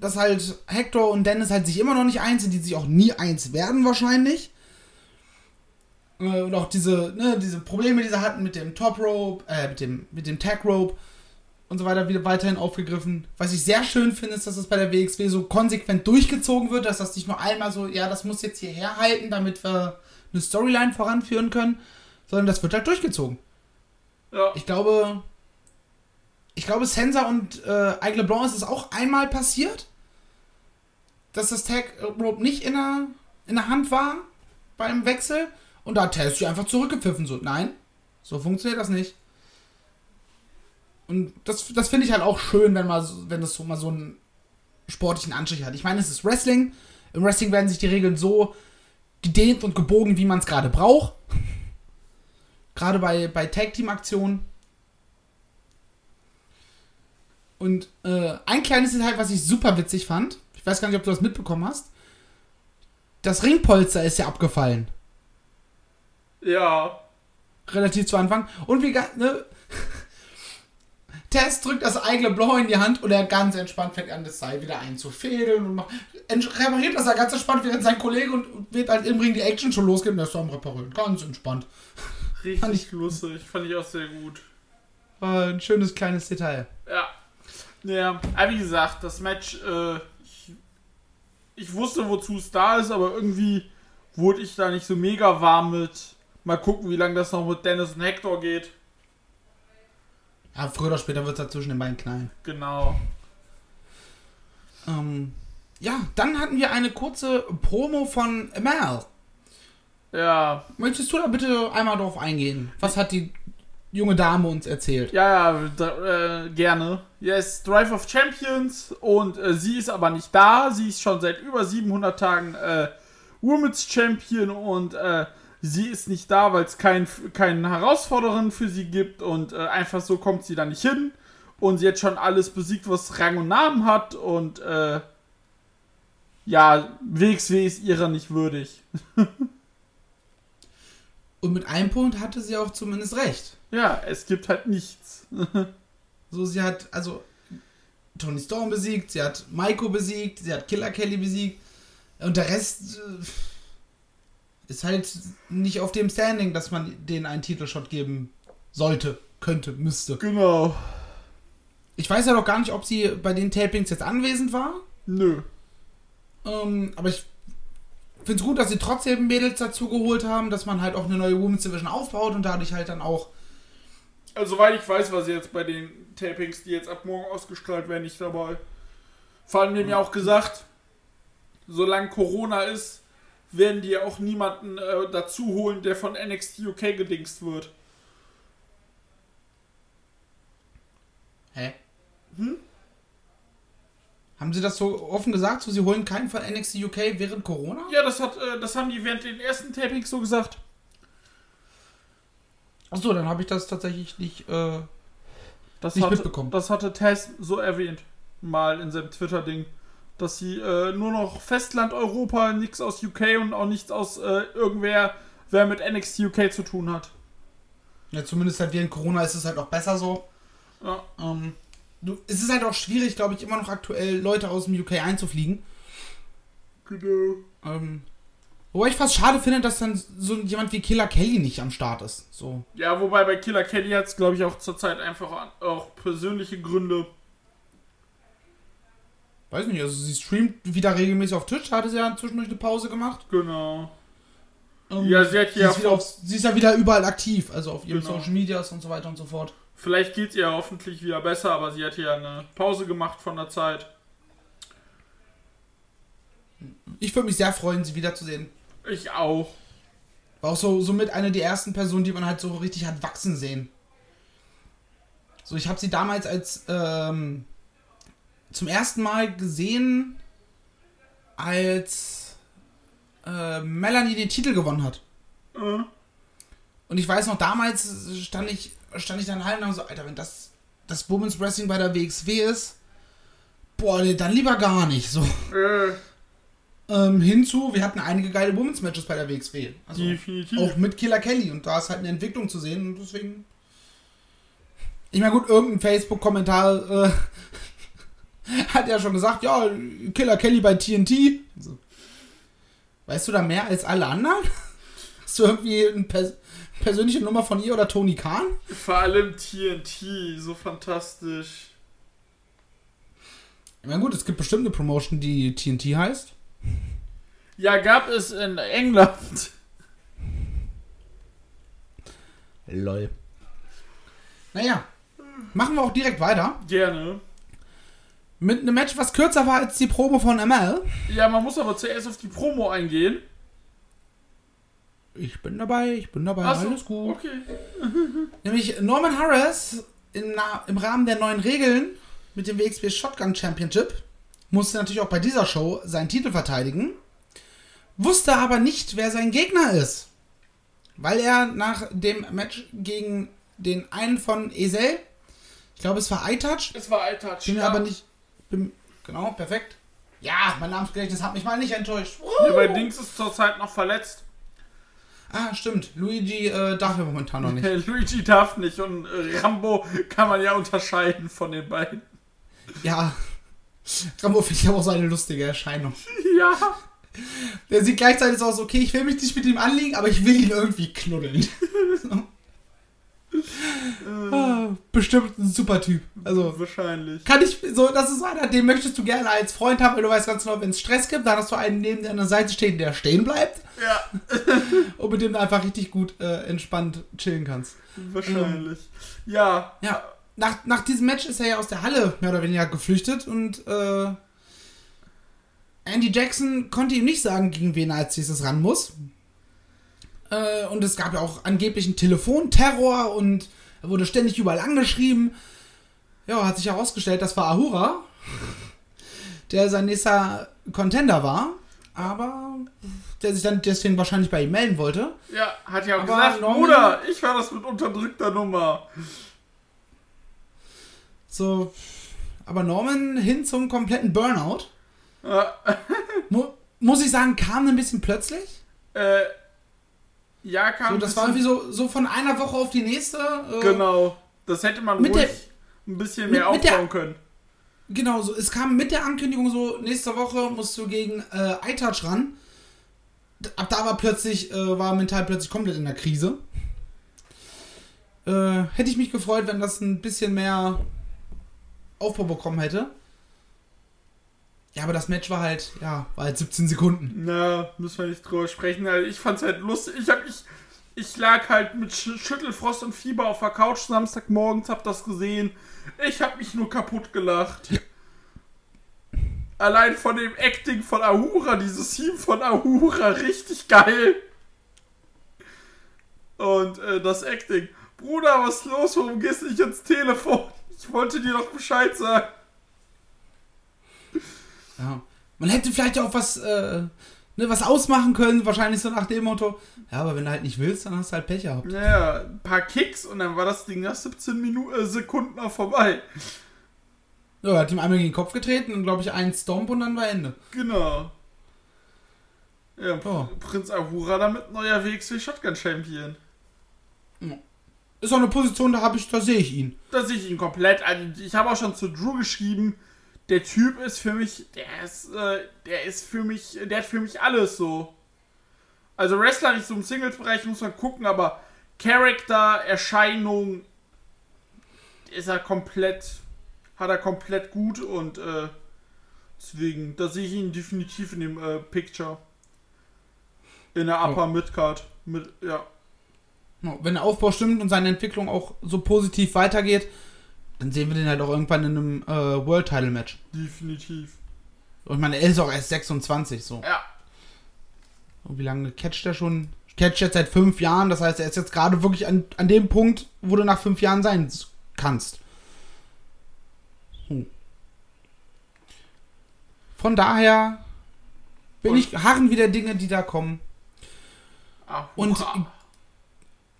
[SPEAKER 3] dass halt Hector und Dennis halt sich immer noch nicht eins sind, die sich auch nie eins werden wahrscheinlich. Äh, und auch diese, ne, diese Probleme, die sie hatten mit dem Top Rope, äh, mit dem, mit dem Tag Rope und so weiter wieder weiterhin aufgegriffen. Was ich sehr schön finde, ist, dass das bei der WXW so konsequent durchgezogen wird, dass das nicht nur einmal so, ja, das muss jetzt hierher halten, damit wir eine Storyline voranführen können, sondern das wird halt durchgezogen.
[SPEAKER 4] Ja.
[SPEAKER 3] Ich glaube, ich glaube, Sensa und äh, Aigle Blanc ist es auch einmal passiert, dass das Tag Rope nicht in der, in der Hand war beim Wechsel und da hat sich einfach zurückgepfiffen. So, nein, so funktioniert das nicht. Und das, das finde ich halt auch schön, wenn, mal, wenn das so mal so einen sportlichen Anstrich hat. Ich meine, es ist Wrestling. Im Wrestling werden sich die Regeln so gedehnt und gebogen, wie man es gerade braucht. Gerade bei, bei Tag-Team-Aktionen. Und äh, ein kleines Detail, was ich super witzig fand, ich weiß gar nicht, ob du das mitbekommen hast. Das Ringpolster ist ja abgefallen.
[SPEAKER 4] Ja.
[SPEAKER 3] Relativ zu Anfang. Und wie ne? Tess drückt das eigene Blau in die Hand und er ganz entspannt fängt an, das Seil wieder einzufädeln und macht, repariert das er ganz entspannt, während sein Kollege und wird halt im Ring die Action schon losgeht und er ist am Reparieren. Ganz entspannt. Fand
[SPEAKER 4] Richtig lustig. Fand ich auch sehr gut.
[SPEAKER 3] War ein schönes kleines Detail.
[SPEAKER 4] Ja. Ja, aber wie gesagt, das Match, äh, ich, ich wusste, wozu es da ist, aber irgendwie wurde ich da nicht so mega warm mit. Mal gucken, wie lange das noch mit Dennis und Hector geht.
[SPEAKER 3] Ja, früher oder später wird es zwischen den beiden knallen.
[SPEAKER 4] Genau.
[SPEAKER 3] Ähm, ja, dann hatten wir eine kurze Promo von Mel.
[SPEAKER 4] Ja,
[SPEAKER 3] Möchtest du da bitte einmal drauf eingehen? Was hat die junge Dame uns erzählt?
[SPEAKER 4] ja, ja, äh, gerne. Yes, Drive of Champions und äh, sie ist aber nicht da. Sie ist schon seit über 700 Tagen äh, Women's Champion und äh, sie ist nicht da, weil es keinen keinen Herausforderin für sie gibt und äh, einfach so kommt sie da nicht hin. Und sie hat schon alles besiegt, was Rang und Namen hat und äh, ja, WXW ist ihrer nicht würdig.
[SPEAKER 3] Und mit einem Punkt hatte sie auch zumindest recht.
[SPEAKER 4] Ja, es gibt halt nichts.
[SPEAKER 3] So, sie hat also Tony Storm besiegt, sie hat Maiko besiegt, sie hat Killer Kelly besiegt. Und der Rest äh, ist halt nicht auf dem Standing, dass man denen einen Titelshot geben sollte, könnte, müsste.
[SPEAKER 4] Genau.
[SPEAKER 3] Ich weiß ja noch gar nicht, ob sie bei den Tapings jetzt anwesend war.
[SPEAKER 4] Nö.
[SPEAKER 3] Ähm, aber ich finde es gut, dass sie trotzdem Mädels dazu geholt haben, dass man halt auch eine neue Women's Division aufbaut und dadurch halt dann auch.
[SPEAKER 4] Also, soweit ich weiß, war sie jetzt bei den Tapings, die jetzt ab morgen ausgestrahlt werden, nicht dabei. Vor allem, wir haben ja auch gesagt, solange Corona ist, werden die ja auch niemanden äh, dazu holen, der von NXT UK gedingst wird.
[SPEAKER 3] Hä? Hm? Haben sie das so offen gesagt? So, sie holen keinen von NXT UK während Corona?
[SPEAKER 4] Ja, das, hat, äh, das haben die während den ersten Tapings so gesagt.
[SPEAKER 3] Achso, dann habe ich das tatsächlich nicht. Äh,
[SPEAKER 4] Das
[SPEAKER 3] Nicht
[SPEAKER 4] hatte,
[SPEAKER 3] mitbekommen.
[SPEAKER 4] Das hatte Tess so erwähnt, mal in seinem Twitter-Ding. Dass sie äh, nur noch Festland Europa, nichts aus UK und auch nichts aus äh, irgendwer, wer mit NXT UK zu tun hat.
[SPEAKER 3] ja, zumindest halt während Corona ist es halt auch besser so.
[SPEAKER 4] Ja.
[SPEAKER 3] Ähm, du, es ist halt auch schwierig, glaube ich, immer noch aktuell Leute aus dem UK einzufliegen.
[SPEAKER 4] Genau.
[SPEAKER 3] Ähm, wobei ich fast schade finde, dass dann so jemand wie Killer Kelly nicht am Start ist. So.
[SPEAKER 4] Ja, wobei bei Killer Kelly hat es, glaube ich, auch zurzeit einfach auch persönliche Gründe.
[SPEAKER 3] Weiß nicht, also sie streamt wieder regelmäßig auf Twitch, hatte sie ja zwischendurch eine Pause gemacht.
[SPEAKER 4] Genau.
[SPEAKER 3] Ähm,
[SPEAKER 4] Ja, sie hat
[SPEAKER 3] sie,
[SPEAKER 4] ja
[SPEAKER 3] ist auf, sie ist ja wieder überall aktiv, also auf ihren
[SPEAKER 4] Genau.
[SPEAKER 3] Social Medias und so weiter und so fort.
[SPEAKER 4] Vielleicht geht es ihr hoffentlich wieder besser, aber sie hat ja eine Pause gemacht von der Zeit.
[SPEAKER 3] Ich würde mich sehr freuen, sie wiederzusehen.
[SPEAKER 4] Ich auch.
[SPEAKER 3] War auch so somit eine der ersten Personen, die man halt so richtig hat wachsen sehen. So, ich habe sie damals als ähm, zum ersten Mal gesehen, als äh, Melanie den Titel gewonnen hat.
[SPEAKER 4] Äh,
[SPEAKER 3] Und ich weiß noch, damals stand ich, stand ich dann halt und so, Alter, wenn das das Women's Wrestling bei der WXW ist, boah, nee, dann lieber gar nicht. So.
[SPEAKER 4] äh,
[SPEAKER 3] Ähm, hinzu, wir hatten einige geile Women's Matches bei der WXW. Also
[SPEAKER 4] definitiv.
[SPEAKER 3] auch mit Killer Kelly und da ist halt eine Entwicklung zu sehen und deswegen. Ich meine, gut, irgendein Facebook-Kommentar äh, hat ja schon gesagt, ja, Killer Kelly bei TNT. So. Weißt du da mehr als alle anderen? Hast du irgendwie eine pers persönliche Nummer von ihr oder Tony Khan?
[SPEAKER 4] Vor allem TNT, so fantastisch.
[SPEAKER 3] Ich meine, gut, es gibt bestimmt eine Promotion, die TNT heißt.
[SPEAKER 4] Ja, gab es in England.
[SPEAKER 3] Lol. Naja, machen wir auch direkt weiter.
[SPEAKER 4] Gerne.
[SPEAKER 3] Mit einem Match, was kürzer war als die Promo von ML.
[SPEAKER 4] Ja, man muss aber zuerst auf die Promo eingehen.
[SPEAKER 3] Ich bin dabei, ich bin dabei,
[SPEAKER 4] so,
[SPEAKER 3] alles gut.
[SPEAKER 4] Okay.
[SPEAKER 3] Nämlich Norman Harris im, im Rahmen der neuen Regeln mit dem WXW Shotgun Championship musste natürlich auch bei dieser Show seinen Titel verteidigen, wusste aber nicht, wer sein Gegner ist. Weil er nach dem Match gegen den einen von Esel, ich glaube es war iTouch,
[SPEAKER 4] Es war iTouch.
[SPEAKER 3] mir
[SPEAKER 4] ja.
[SPEAKER 3] aber nicht. Bin, genau, perfekt. Ja, mein Namensgedächtnis hat mich mal nicht enttäuscht.
[SPEAKER 4] Ja, bei Dings ist zurzeit noch verletzt.
[SPEAKER 3] Ah, stimmt. Luigi äh, darf ja momentan noch nicht.
[SPEAKER 4] Luigi darf nicht und äh, Rambo kann man ja unterscheiden von den beiden.
[SPEAKER 3] Ja. Rambo finde ich aber auch so eine lustige Erscheinung.
[SPEAKER 4] Ja.
[SPEAKER 3] Der sieht gleichzeitig so aus, okay, ich will mich nicht mit ihm anlegen, aber ich will ihn irgendwie knuddeln. so. ah, bestimmt ein super Typ. Also,
[SPEAKER 4] Wahrscheinlich.
[SPEAKER 3] kann ich, so, das ist einer, den möchtest du gerne als Freund haben, weil du weißt ganz genau, wenn es Stress gibt, dann hast du einen neben dir an der Seite stehen, der stehen bleibt
[SPEAKER 4] Ja,
[SPEAKER 3] und mit dem du einfach richtig gut äh, entspannt chillen kannst.
[SPEAKER 4] wahrscheinlich. Ja.
[SPEAKER 3] Ja, nach, nach diesem Match ist er ja aus der Halle mehr oder weniger geflüchtet und äh, Andy Jackson konnte ihm nicht sagen, gegen wen er als nächstes ran muss. Äh, und es gab ja auch angeblichen Telefonterror und er wurde ständig überall angeschrieben. Ja, hat sich herausgestellt, das war Ahura, der sein nächster Contender war, aber der sich dann deswegen wahrscheinlich bei ihm melden wollte.
[SPEAKER 4] Ja, hat ja auch
[SPEAKER 3] Aber
[SPEAKER 4] gesagt,
[SPEAKER 3] Norman-
[SPEAKER 4] Bruder, ich war das mit unterdrückter Nummer.
[SPEAKER 3] So, aber Norman hin zum kompletten Burnout.
[SPEAKER 4] Ja,
[SPEAKER 3] Mu muss ich sagen, kam ein bisschen plötzlich.
[SPEAKER 4] äh, ja, kam
[SPEAKER 3] So, das war irgendwie so, so von einer Woche auf die nächste. Äh,
[SPEAKER 4] Genau. Das hätte man
[SPEAKER 3] Mit
[SPEAKER 4] ruhig
[SPEAKER 3] der-
[SPEAKER 4] ein bisschen
[SPEAKER 3] mit-
[SPEAKER 4] mehr
[SPEAKER 3] mit der-
[SPEAKER 4] aufbauen können.
[SPEAKER 3] Genau, so, es kam mit der Ankündigung so, nächste Woche musst du gegen äh, iTouch ran. Ab da war plötzlich, äh, war mental plötzlich komplett in der Krise. Äh, hätte ich mich gefreut, wenn das ein bisschen mehr Aufbau bekommen hätte. Ja, aber das Match war halt, ja, war halt 17 Sekunden.
[SPEAKER 4] Na, müssen wir nicht drüber sprechen. Also ich fand's halt lustig. Ich hab ich, ich lag halt mit Sch Schüttelfrost und Fieber auf der Couch Samstagmorgens, hab das gesehen. Ich hab mich nur kaputt gelacht. Allein von dem Acting von Ahura, dieses Team von Ahura, richtig geil. Und äh, das Acting. Bruder, was ist los? Warum gehst du nicht ins Telefon? Ich wollte dir doch Bescheid sagen.
[SPEAKER 3] Ja. Man hätte vielleicht auch was, äh, ne, was ausmachen können, wahrscheinlich so nach dem Motto, ja, aber wenn du halt nicht willst, dann hast du halt Pech gehabt.
[SPEAKER 4] Ja, ein paar Kicks und dann war das Ding nach 17 Minuten, äh, Sekunden auch vorbei.
[SPEAKER 3] Ja, er hat ihm einmal gegen den Kopf getreten und glaube ich einen Stomp und dann war Ende.
[SPEAKER 4] Genau. Ja,
[SPEAKER 3] Oh.
[SPEAKER 4] Prinz Ahura damit neuer WXW Shotgun Champion.
[SPEAKER 3] Ist auch eine Position, da habe ich, da sehe ich ihn.
[SPEAKER 4] Da sehe ich ihn komplett. Also ich habe auch schon zu Drew geschrieben, der Typ ist für mich, der ist, äh, der ist für mich, der hat für mich alles so. Also Wrestler nicht so im Singles-Bereich muss man gucken, aber Charakter, Erscheinung ist er komplett, hat er komplett gut und äh, deswegen, da sehe ich ihn definitiv in dem äh, Picture. In der Upper Midcard. Mit, ja.
[SPEAKER 3] Ja, Wenn der Aufbau stimmt und seine Entwicklung auch so positiv weitergeht, dann sehen wir den halt auch irgendwann in einem äh, World Title Match.
[SPEAKER 4] Definitiv.
[SPEAKER 3] Und ich meine, er ist auch erst 26, so.
[SPEAKER 4] Ja.
[SPEAKER 3] Und wie lange catcht er schon? Catcht jetzt seit fünf Jahren, das heißt, er ist jetzt gerade wirklich an, an dem Punkt, wo du nach fünf Jahren sein kannst. Hm. Von daher bin
[SPEAKER 4] Und-
[SPEAKER 3] ich harren wieder Dinge, die da kommen.
[SPEAKER 4] Ahura.
[SPEAKER 3] Und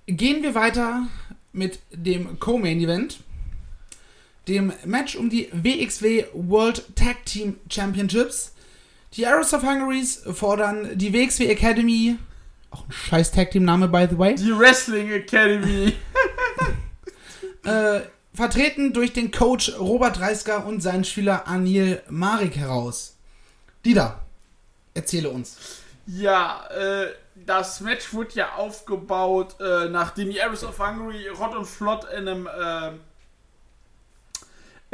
[SPEAKER 3] gehen wir weiter mit dem Co-Main Event. Dem Match um die WXW World Tag Team Championships. Die Arrows of Hungaries fordern die WXW Academy. Auch ein scheiß Tag Team Name, by the way.
[SPEAKER 4] Die Wrestling Academy.
[SPEAKER 3] Äh, vertreten durch den Coach Robert Reisker und seinen Schüler Anil Marik heraus. Dieter, erzähle uns.
[SPEAKER 4] Ja, äh, das Match wurde ja aufgebaut, äh, nachdem die Arrows of Hungary Rott und Flott in einem, äh,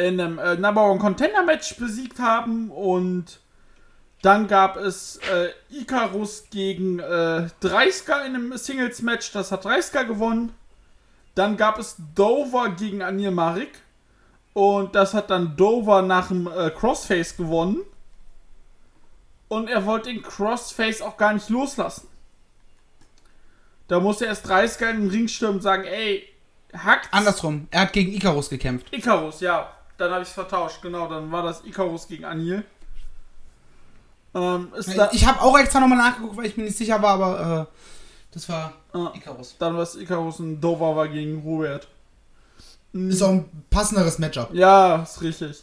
[SPEAKER 4] in einem äh, Number One Contender Match besiegt haben und dann gab es äh, Icarus gegen äh, Dreisker in einem Singles Match, das hat Dreisker gewonnen. Dann gab es Dover gegen Anil Marik und das hat dann Dover nach dem äh, Crossface gewonnen. Und er wollte den Crossface auch gar nicht loslassen. Da musste erst 30 in den Ring stürmen und sagen, ey, hackt
[SPEAKER 3] Andersrum, er hat gegen Icarus gekämpft.
[SPEAKER 4] Icarus, ja. Dann habe ich es vertauscht, genau. Dann war das Icarus gegen Anil. Ähm, da,
[SPEAKER 3] Ich habe auch extra nochmal nachgeguckt, weil ich mir nicht sicher war, aber äh, das war
[SPEAKER 4] Ah.
[SPEAKER 3] Icarus.
[SPEAKER 4] dann war es Icarus und Dover war gegen Robert. Mm,
[SPEAKER 3] Ist auch ein passenderes Matchup.
[SPEAKER 4] Ja, ist richtig.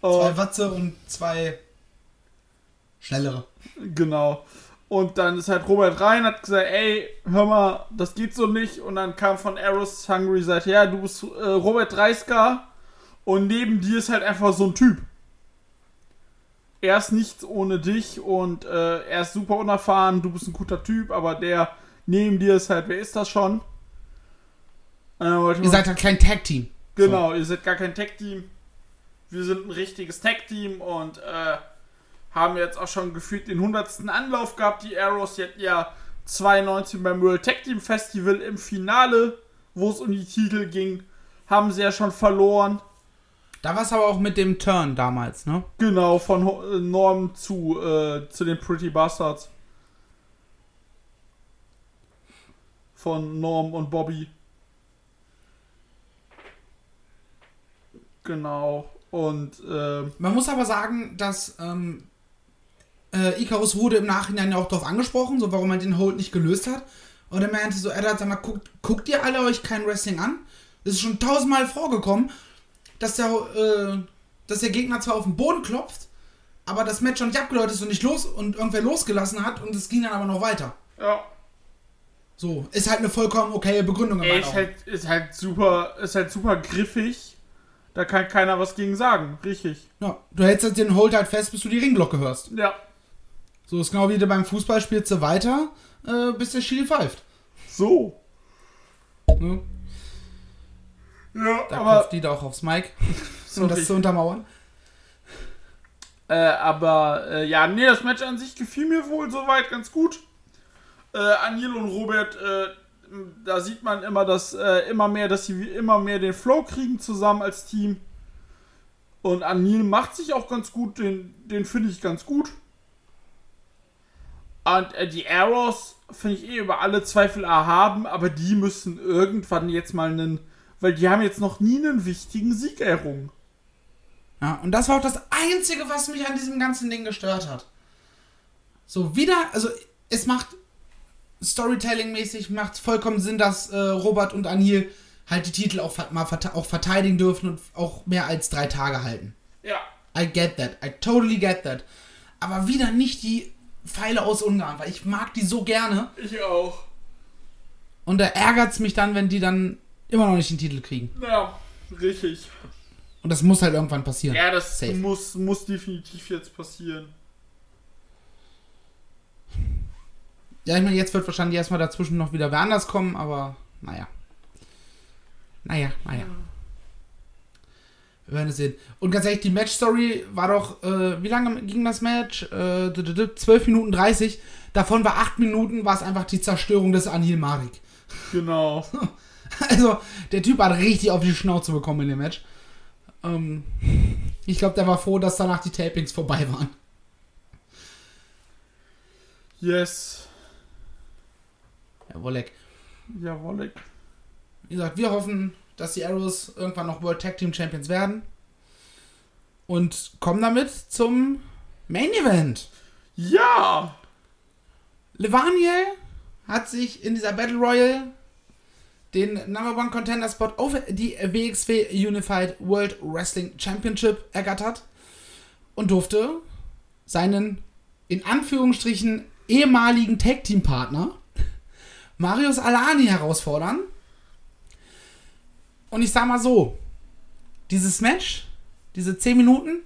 [SPEAKER 3] Zwei
[SPEAKER 4] Und,
[SPEAKER 3] Watze und zwei schnellere.
[SPEAKER 4] genau. Und dann ist halt Robert rein, hat gesagt, ey, hör mal, das geht so nicht. Und dann kam von Arrows Hungry, sagte, ja, du bist äh, Robert Dreisker und neben dir ist halt einfach so ein Typ. Er ist nichts ohne dich und äh, er ist super unerfahren, du bist ein guter Typ, aber der neben dir ist halt, wer ist das schon? Wollte
[SPEAKER 3] Ihr seid halt kein Tag-Team.
[SPEAKER 4] Genau, ihr seid gar kein Tech-Team. Wir sind ein richtiges Tech-Team und äh, haben jetzt auch schon gefühlt den 100. Anlauf gehabt. Die Arrows die hatten ja 92 beim World Tech Team Festival im Finale, wo es um die Titel ging, haben sie ja schon verloren.
[SPEAKER 3] Da war es aber auch mit dem Turn damals, ne?
[SPEAKER 4] Genau, von äh, Norm zu, äh, zu den Pretty Bastards. Von Norm und Bobby. Genau. Und äh,
[SPEAKER 3] Man muss aber sagen, dass ähm, äh, Icarus wurde im Nachhinein ja auch darauf angesprochen, so warum er den Hold nicht gelöst hat. Und er meinte so, er hat sag mal, guckt, guckt ihr alle euch kein Wrestling an? Es ist schon tausendmal vorgekommen, dass der, äh, dass der Gegner zwar auf den Boden klopft, aber das Match schon nicht abgeläutet ist und nicht los und irgendwer losgelassen hat und es ging dann aber noch weiter.
[SPEAKER 4] ja,
[SPEAKER 3] So, ist halt eine vollkommen okaye Begründung
[SPEAKER 4] ey, ist halt, ist halt super, ist halt super griffig. Da kann keiner was gegen sagen, richtig.
[SPEAKER 3] Ja, du hältst jetzt den Hold halt fest, bis du die Ringglocke hörst.
[SPEAKER 4] Ja,
[SPEAKER 3] So ist genau wie du beim Fußball spielst du weiter, äh, bis der Schiri pfeift.
[SPEAKER 4] so.
[SPEAKER 3] Ne?
[SPEAKER 4] Ja,
[SPEAKER 3] Da
[SPEAKER 4] aber
[SPEAKER 3] klopft die da auch aufs Mic, um das zu untermauern.
[SPEAKER 4] Äh, aber äh, ja, nee, das Match an sich gefiel mir wohl soweit ganz gut. Äh, Anil und Robert, äh, da sieht man immer, dass äh, immer mehr, dass sie immer mehr den Flow kriegen zusammen als Team. Und Anil macht sich auch ganz gut, den, den finde ich ganz gut. Und äh, die Arrows finde ich eh über alle Zweifel erhaben, aber die müssen irgendwann jetzt mal einen, weil die haben jetzt noch nie einen wichtigen Sieg errungen.
[SPEAKER 3] Ja, und das war auch das Einzige, was mich an diesem ganzen Ding gestört hat. So, wieder, also es macht Storytelling-mäßig, macht vollkommen Sinn, dass äh, Robert und Anil halt die Titel auch, mal verte auch verteidigen dürfen und auch mehr als drei Tage halten.
[SPEAKER 4] Ja.
[SPEAKER 3] I get that. I totally get that. Aber wieder nicht die Pfeile aus Ungarn, weil ich mag die so gerne.
[SPEAKER 4] Ich auch.
[SPEAKER 3] Und da ärgert es mich dann, wenn die dann immer noch nicht den Titel kriegen.
[SPEAKER 4] Ja, richtig.
[SPEAKER 3] Und das muss halt irgendwann passieren.
[SPEAKER 4] Ja, das
[SPEAKER 3] Safe.
[SPEAKER 4] muss, muss definitiv jetzt passieren.
[SPEAKER 3] Ja, ich meine, jetzt wird wahrscheinlich erstmal dazwischen noch wieder wer anders kommen, aber naja. Naja, naja. Wir werden es sehen. Und ganz ehrlich, die Match-Story war doch, äh, wie lange ging das Match? Äh, d- d- d- 12 Minuten 30. Davon war 8 Minuten, war es einfach die Zerstörung des Anil Marik.
[SPEAKER 4] Genau.
[SPEAKER 3] Also, der Typ hat richtig auf die Schnauze bekommen in dem Match. Ähm, ich glaube, der war froh, dass danach die Tapings vorbei waren.
[SPEAKER 4] Yes.
[SPEAKER 3] Herr Wolleck.
[SPEAKER 4] Jawohl.
[SPEAKER 3] Wie gesagt, wir hoffen, dass die Arrows irgendwann noch World Tag Team Champions werden. Und kommen damit zum Main Event.
[SPEAKER 4] Ja!
[SPEAKER 3] Levaniel hat sich in dieser Battle Royale den Number One Contender Spot auf die WXW Unified World Wrestling Championship ergattert und durfte seinen in Anführungsstrichen ehemaligen Tag Team Partner Marius Alani herausfordern. Und ich sag mal so, dieses Match, diese 10 Minuten,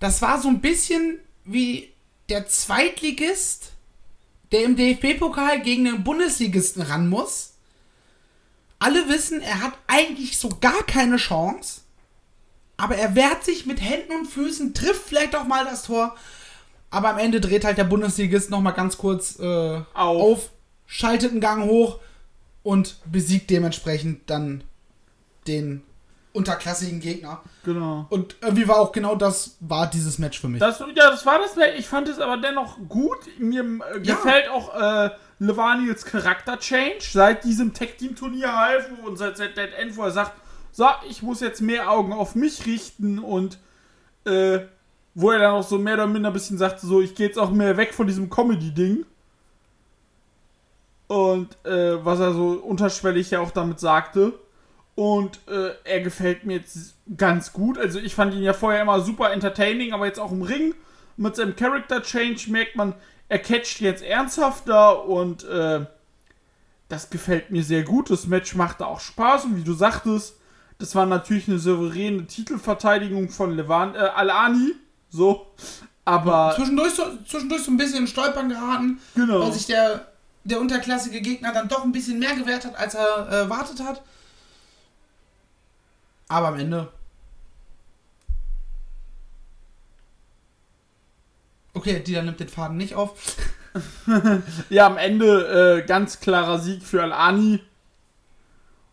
[SPEAKER 3] das war so ein bisschen wie der Zweitligist, der im DFB-Pokal gegen den Bundesligisten ran muss. Alle wissen, er hat eigentlich so gar keine Chance. Aber er wehrt sich mit Händen und Füßen, trifft vielleicht auch mal das Tor. Aber am Ende dreht halt der Bundesligist nochmal ganz kurz äh, auf.
[SPEAKER 4] Auf.
[SPEAKER 3] schaltet einen Gang hoch und besiegt dementsprechend dann den unterklassigen Gegner.
[SPEAKER 4] Genau.
[SPEAKER 3] Und irgendwie war auch genau das, war dieses Match für mich.
[SPEAKER 4] Das, ja, das war das. Ich fand es aber dennoch gut. Mir äh,
[SPEAKER 3] Ja.
[SPEAKER 4] gefällt auch äh, Levaniels Charakter-Change seit diesem Tag-Team-Turnier halt, wo und seit, seit Dead End, wo er sagt, so, ich muss jetzt mehr Augen auf mich richten und äh, wo er dann auch so mehr oder minder ein bisschen sagte, so, ich gehe jetzt auch mehr weg von diesem Comedy-Ding. Und äh, was er so unterschwellig ja auch damit sagte. Und äh, er gefällt mir jetzt ganz gut. Also ich fand ihn ja vorher immer super entertaining, aber jetzt auch im Ring mit seinem Character Change merkt man, er catcht jetzt ernsthafter und äh, das gefällt mir sehr gut. Das Match machte auch Spaß und wie du sagtest, das war natürlich eine souveräne Titelverteidigung von Levan, äh, Alani. So. Aber.
[SPEAKER 3] Zwischendurch so, zwischendurch so ein bisschen in Stolpern geraten,
[SPEAKER 4] Genau.
[SPEAKER 3] weil sich der, der unterklassige Gegner dann doch ein bisschen mehr gewehrt hat, als er äh, erwartet hat. Aber am Ende. Okay, Dieter nimmt den Faden nicht auf.
[SPEAKER 4] Ja, am Ende äh, ganz klarer Sieg für Alani.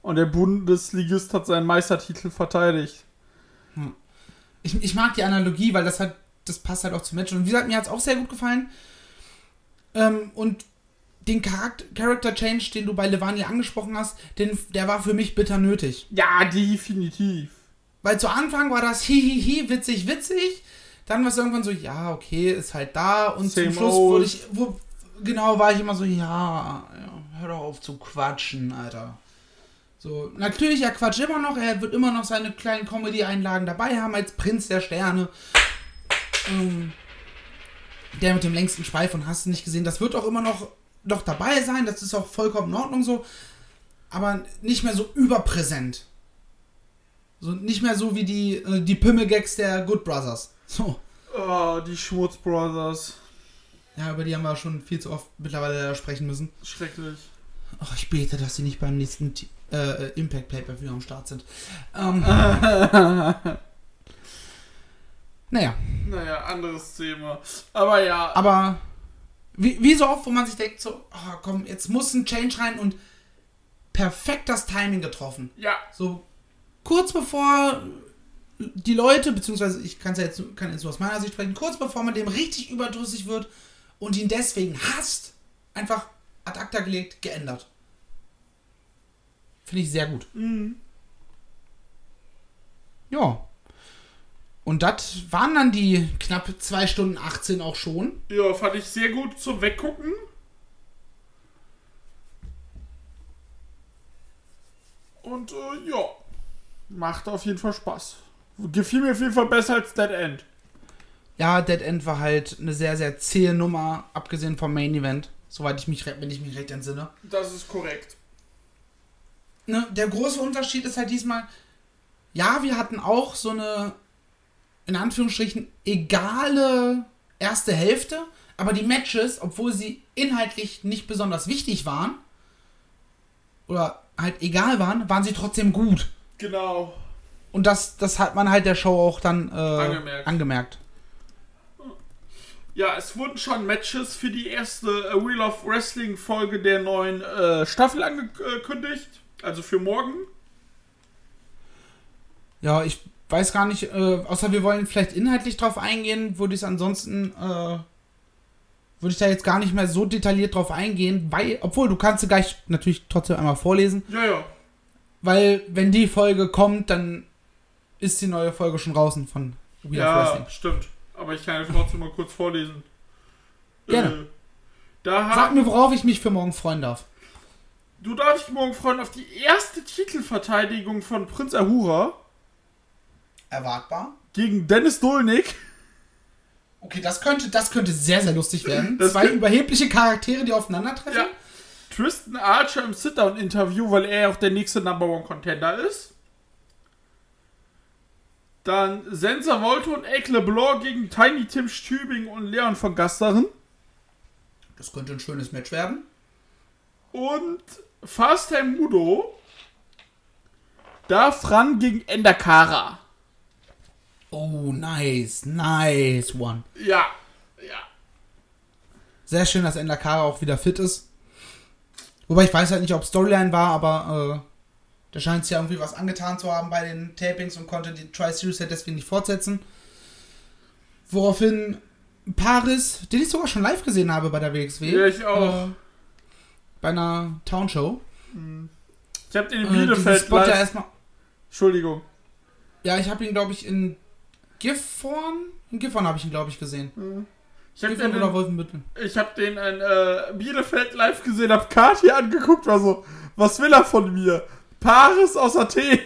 [SPEAKER 4] Und der Bundesligist hat seinen Meistertitel verteidigt.
[SPEAKER 3] Ich, ich mag die Analogie, weil das halt, das passt halt auch zum Match. Und wie gesagt, mir hat es auch sehr gut gefallen. Ähm, und den Charakter, Character Change, den du bei Levani angesprochen hast, den, der war für mich bitter nötig.
[SPEAKER 4] Ja, definitiv.
[SPEAKER 3] Weil zu Anfang war das hihihi, witzig, witzig. Dann war es irgendwann so, ja, okay, ist halt da. Und
[SPEAKER 4] Same
[SPEAKER 3] zum Schluss wurde ich, wo, genau, war ich immer so, ja, ja, hör doch auf zu quatschen, Alter. So, natürlich, er quatscht immer noch, er wird immer noch seine kleinen Comedy-Einlagen dabei haben als Prinz der Sterne. Ähm, der mit dem längsten Schweif und hast du nicht gesehen, das wird auch immer noch, noch dabei sein, das ist auch vollkommen in Ordnung so, aber nicht mehr so überpräsent. So nicht mehr so wie die, äh, die Pimmelgags der Good Brothers. So.
[SPEAKER 4] Oh, die Schmutz Brothers.
[SPEAKER 3] Ja, über die haben wir schon viel zu oft mittlerweile sprechen müssen.
[SPEAKER 4] Schrecklich.
[SPEAKER 3] Ach, ich bete, dass sie nicht beim nächsten äh, Impact Paper wieder am Start sind. Ähm, naja,
[SPEAKER 4] Naja, anderes Thema. Aber ja.
[SPEAKER 3] aber wie, wie so oft, wo man sich denkt, so, oh, komm, jetzt muss ein Change rein und perfekt das Timing getroffen.
[SPEAKER 4] ja.
[SPEAKER 3] So kurz bevor die Leute, beziehungsweise ich kann's ja jetzt, kann jetzt nur aus meiner Sicht sprechen, kurz bevor man dem richtig überdrüssig wird und ihn deswegen hasst, einfach ad acta gelegt, geändert. Finde ich sehr gut. Ja. Und das waren dann die knapp 2 Stunden 18 auch schon.
[SPEAKER 4] Ja, fand ich sehr gut zum Weggucken. Und äh, ja, macht auf jeden Fall Spaß. Gefiel mir auf jeden Fall besser als Dead End.
[SPEAKER 3] Ja, Dead End war halt eine sehr, sehr zähe Nummer, abgesehen vom Main Event. Soweit ich mich, wenn ich mich recht entsinne.
[SPEAKER 4] Das ist korrekt.
[SPEAKER 3] ne, der große Unterschied ist halt diesmal, ja, wir hatten auch so eine, in Anführungsstrichen, egale erste Hälfte, aber die Matches, obwohl sie inhaltlich nicht besonders wichtig waren, oder halt egal waren, waren sie trotzdem gut.
[SPEAKER 4] Genau.
[SPEAKER 3] Und das, das hat man halt der Show auch dann äh,
[SPEAKER 4] Angemerkt.
[SPEAKER 3] angemerkt.
[SPEAKER 4] Ja, es wurden schon Matches für die erste äh, Wheel of Wrestling Folge der neuen äh, Staffel angekündigt. Also für morgen.
[SPEAKER 3] Ja, ich weiß gar nicht, äh, außer wir wollen vielleicht inhaltlich drauf eingehen, würde ich es ansonsten, äh, würde ich da jetzt gar nicht mehr so detailliert drauf eingehen, weil, obwohl du kannst sie gleich natürlich trotzdem einmal vorlesen,
[SPEAKER 4] Ja, ja.
[SPEAKER 3] weil wenn die Folge kommt, dann ist die neue Folge schon draußen von of
[SPEAKER 4] Ja,
[SPEAKER 3] Wrestling.
[SPEAKER 4] stimmt. Aber ich kann ja trotzdem mal kurz vorlesen.
[SPEAKER 3] Gerne.
[SPEAKER 4] Äh, da
[SPEAKER 3] Sag mir, worauf ich mich für morgen freuen darf.
[SPEAKER 4] du darfst dich morgen freuen auf die erste Titelverteidigung von Prinz Ahura
[SPEAKER 3] Erwartbar.
[SPEAKER 4] gegen Dennis Dolnik.
[SPEAKER 3] Okay, das könnte, das könnte sehr, sehr lustig werden.
[SPEAKER 4] Das
[SPEAKER 3] Zwei überhebliche Charaktere, die aufeinandertreffen.
[SPEAKER 4] Ja. Tristan Archer im Sit-Down-Interview, weil er ja auch der nächste Number One Contender ist. Dann Sensa Volto und Ike LeBlanc gegen Tiny Tim Stübing und Leon von Gasteren.
[SPEAKER 3] Das könnte ein schönes Match werden.
[SPEAKER 4] Und Fast Time Mudo darf ran gegen Endakara.
[SPEAKER 3] Oh, nice, nice one.
[SPEAKER 4] Ja, ja.
[SPEAKER 3] Sehr schön, dass Endakara auch wieder fit ist. Wobei ich weiß halt nicht, ob Storyline war, aber äh, da scheint es ja irgendwie was angetan zu haben bei den Tapings und konnte die Tri-Series deswegen nicht fortsetzen. Woraufhin Paris, den ich sogar schon live gesehen habe bei der WXW.
[SPEAKER 4] Ja, ich auch.
[SPEAKER 3] Äh, bei einer Townshow.
[SPEAKER 4] Ich hab den in
[SPEAKER 3] Äh,
[SPEAKER 4] Bielefeld
[SPEAKER 3] Spot ja
[SPEAKER 4] live.
[SPEAKER 3] erstmal.
[SPEAKER 4] Entschuldigung.
[SPEAKER 3] Ja, ich habe ihn, glaube ich, in Gifhorn. In Gifhorn habe ich ihn, glaube ich, gesehen.
[SPEAKER 4] Ich hab
[SPEAKER 3] Gifhorn
[SPEAKER 4] den,
[SPEAKER 3] oder
[SPEAKER 4] in,
[SPEAKER 3] Wolfenbüttel.
[SPEAKER 4] ich hab den in äh, Bielefeld live gesehen, hab Kati angeguckt, war so, was will er von mir? Paris aus Athen.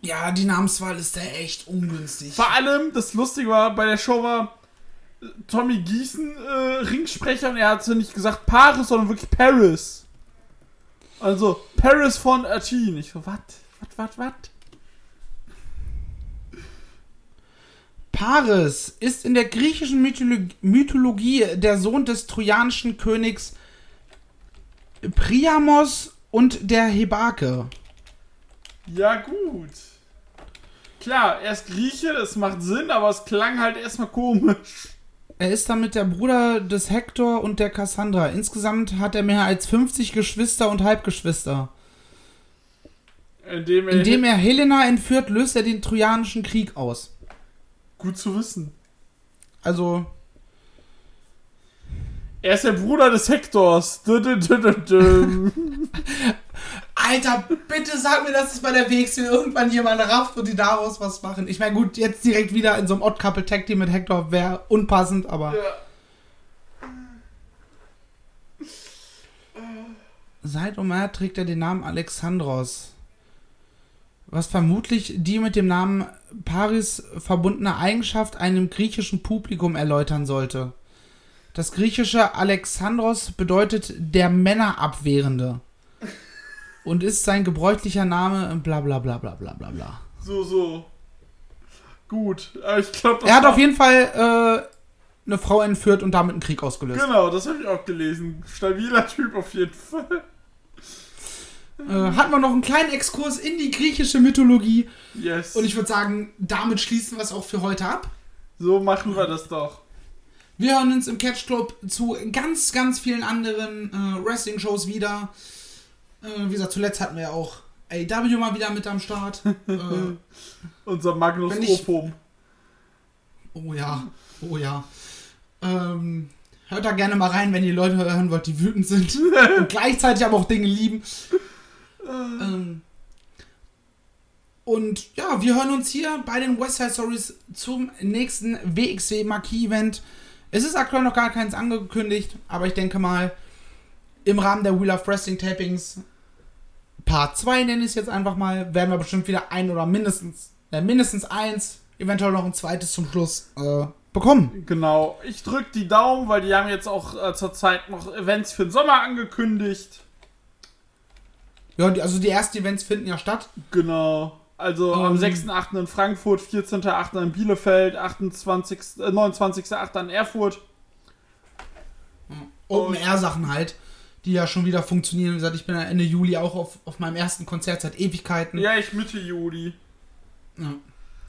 [SPEAKER 3] Ja, die Namenswahl ist da echt ungünstig.
[SPEAKER 4] Vor allem, das Lustige war, bei der Show war, Tommy Gießen äh, Ringsprecher und er hat so nicht gesagt Paris, sondern wirklich Paris. Also Paris von Athen. Ich so, wat, wat, wat, wat?
[SPEAKER 3] Paris ist in der griechischen Mytholo Mythologie der Sohn des trojanischen Königs Priamos und der Hebake.
[SPEAKER 4] Ja, gut. Klar, er ist Grieche, das macht Sinn, aber es klang halt erstmal komisch.
[SPEAKER 3] Er ist damit der Bruder des Hektor und der Cassandra. Insgesamt hat er mehr als 50 Geschwister und Halbgeschwister.
[SPEAKER 4] Indem er,
[SPEAKER 3] Indem er Helena entführt, löst er den Trojanischen Krieg aus.
[SPEAKER 4] Gut zu wissen.
[SPEAKER 3] Also,
[SPEAKER 4] Er ist der Bruder des Hektors.
[SPEAKER 3] Alter, bitte sag mir, dass es bei der WXW irgendwann jemand rafft und die daraus was machen. Ich meine, gut, jetzt direkt wieder in so einem Odd-Couple-Tag-Team mit Hector wäre unpassend, aber.
[SPEAKER 4] ja.
[SPEAKER 3] Seit Omer trägt er den Namen Alexandros. Was vermutlich die mit dem Namen Paris verbundene Eigenschaft einem griechischen Publikum erläutern sollte. Das griechische Alexandros bedeutet der Männerabwehrende. Und ist sein gebräuchlicher Name bla bla bla bla bla bla bla.
[SPEAKER 4] So, so. Gut. Aber ich glaube,
[SPEAKER 3] Er hat auf jeden Fall äh, eine Frau entführt und damit einen Krieg ausgelöst.
[SPEAKER 4] Genau, das habe ich auch gelesen. Stabiler Typ auf jeden Fall.
[SPEAKER 3] Äh, hatten wir noch einen kleinen Exkurs in die griechische Mythologie.
[SPEAKER 4] Yes.
[SPEAKER 3] Und ich würde sagen, damit schließen wir es auch für heute ab.
[SPEAKER 4] so machen wir das doch.
[SPEAKER 3] Wir hören uns im Catch Club zu ganz, ganz vielen anderen äh, Wrestling-Shows wieder. Äh, wie gesagt, zuletzt hatten wir ja auch AW mal wieder mit am Start. äh,
[SPEAKER 4] Unser Magnus
[SPEAKER 3] ich-
[SPEAKER 4] Opum.
[SPEAKER 3] oh ja, oh ja. Ähm, hört da gerne mal rein, wenn ihr Leute hören wollt, die wütend sind und gleichzeitig aber auch Dinge lieben. Ähm, und ja, wir hören uns hier bei den West Side Stories zum nächsten WXW Marquis Event. Es ist aktuell noch gar keins angekündigt, aber ich denke mal, im Rahmen der Wheel of Wrestling Tapings Part 2 nenne ich es jetzt einfach mal, werden wir bestimmt wieder ein oder mindestens, äh, mindestens eins, eventuell noch ein zweites zum Schluss äh, bekommen.
[SPEAKER 4] Genau. Ich drück die Daumen, weil die haben jetzt auch äh, zurzeit noch Events für den Sommer angekündigt.
[SPEAKER 3] Ja, die, also die ersten Events finden ja statt.
[SPEAKER 4] Genau. Also am
[SPEAKER 3] Ähm.
[SPEAKER 4] 6.8. in Frankfurt, 14.8. in Bielefeld, 28., äh, 29.8. in Erfurt.
[SPEAKER 3] Open Air Sachen halt, die ja schon wieder funktionieren. Wie gesagt, ich bin ja Ende Juli auch auf, auf meinem ersten Konzert seit Ewigkeiten.
[SPEAKER 4] Ja, ich Mitte Juli.
[SPEAKER 3] Ja.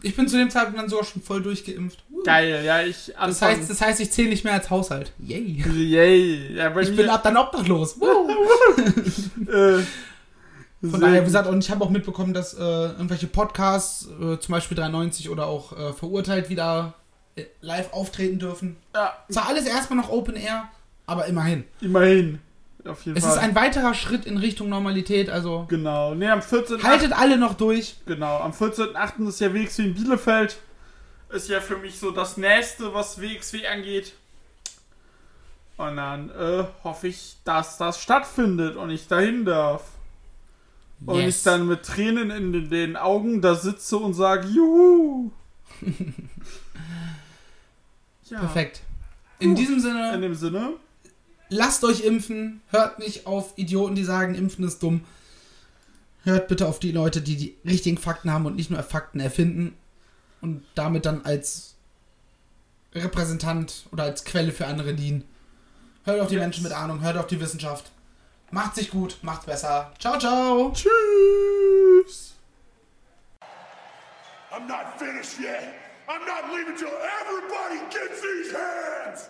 [SPEAKER 3] Ich bin zu dem Zeitpunkt dann sogar schon voll durchgeimpft. Uh.
[SPEAKER 4] Geil, ja, ich
[SPEAKER 3] Das
[SPEAKER 4] Anfang-
[SPEAKER 3] heißt, das heißt, ich zähle nicht mehr als Haushalt. Yay.
[SPEAKER 4] Yay. Ja,
[SPEAKER 3] Ich bin ab dann obdachlos. Uh.
[SPEAKER 4] äh,
[SPEAKER 3] Von daher, wie gesagt, und ich habe auch mitbekommen, dass äh, irgendwelche Podcasts, äh, zum Beispiel 93 oder auch äh, verurteilt, wieder äh, live auftreten dürfen.
[SPEAKER 4] ja,
[SPEAKER 3] Zwar alles erstmal noch Open Air, aber immerhin.
[SPEAKER 4] immerhin. Auf jeden
[SPEAKER 3] Es
[SPEAKER 4] Fall.
[SPEAKER 3] ist ein weiterer Schritt in Richtung Normalität, also
[SPEAKER 4] Genau. Nee, am 14.
[SPEAKER 3] haltet alle noch durch.
[SPEAKER 4] Genau, am 14.8. ist ja WXW in Bielefeld. Ist ja für mich so das Nächste, was WXW angeht. Und dann äh, hoffe ich, dass das stattfindet und ich dahin darf. Und
[SPEAKER 3] Yes.
[SPEAKER 4] ich dann mit Tränen in den, Augen da sitze und sage, juhu. ja,
[SPEAKER 3] Perfekt. In diesem Sinne.
[SPEAKER 4] In dem Sinne,
[SPEAKER 3] lasst euch impfen. Hört nicht auf Idioten, die sagen, impfen ist dumm. Hört bitte auf die Leute, die die richtigen Fakten haben und nicht nur Fakten erfinden und damit dann als Repräsentant oder als Quelle für andere dienen. Hört auf die
[SPEAKER 4] Yes.
[SPEAKER 3] Menschen mit Ahnung, hört auf die Wissenschaft. Macht sich gut, macht's besser. Ciao, ciao.
[SPEAKER 4] tschüss.
[SPEAKER 2] I'm not finished yet. I'm not leaving till everybody gets these hands.